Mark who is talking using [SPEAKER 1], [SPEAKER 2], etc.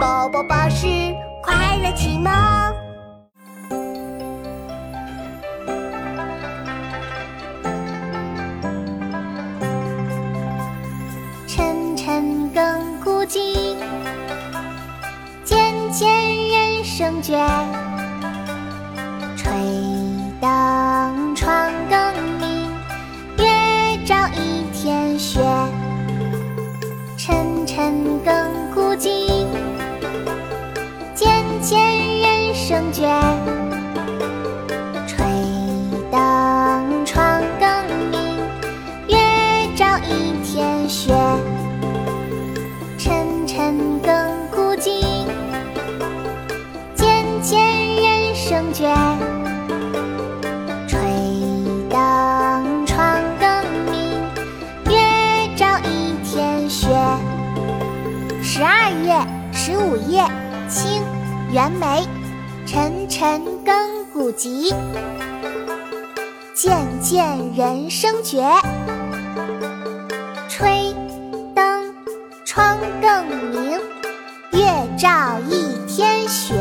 [SPEAKER 1] 宝宝巴士快乐启蒙。
[SPEAKER 2] 晨晨更古今，渐渐人生倦。吹灯窗更明，月照一天雪。渐渐人生倦。吹灯窗更明，月照一天雪。晨晨更古今，渐渐人生倦。吹灯窗更明，月照一天雪。十二月十五夜，清，袁枚。沉沉更鼓急，渐渐人声绝。吹灯窗更明，月照一天雪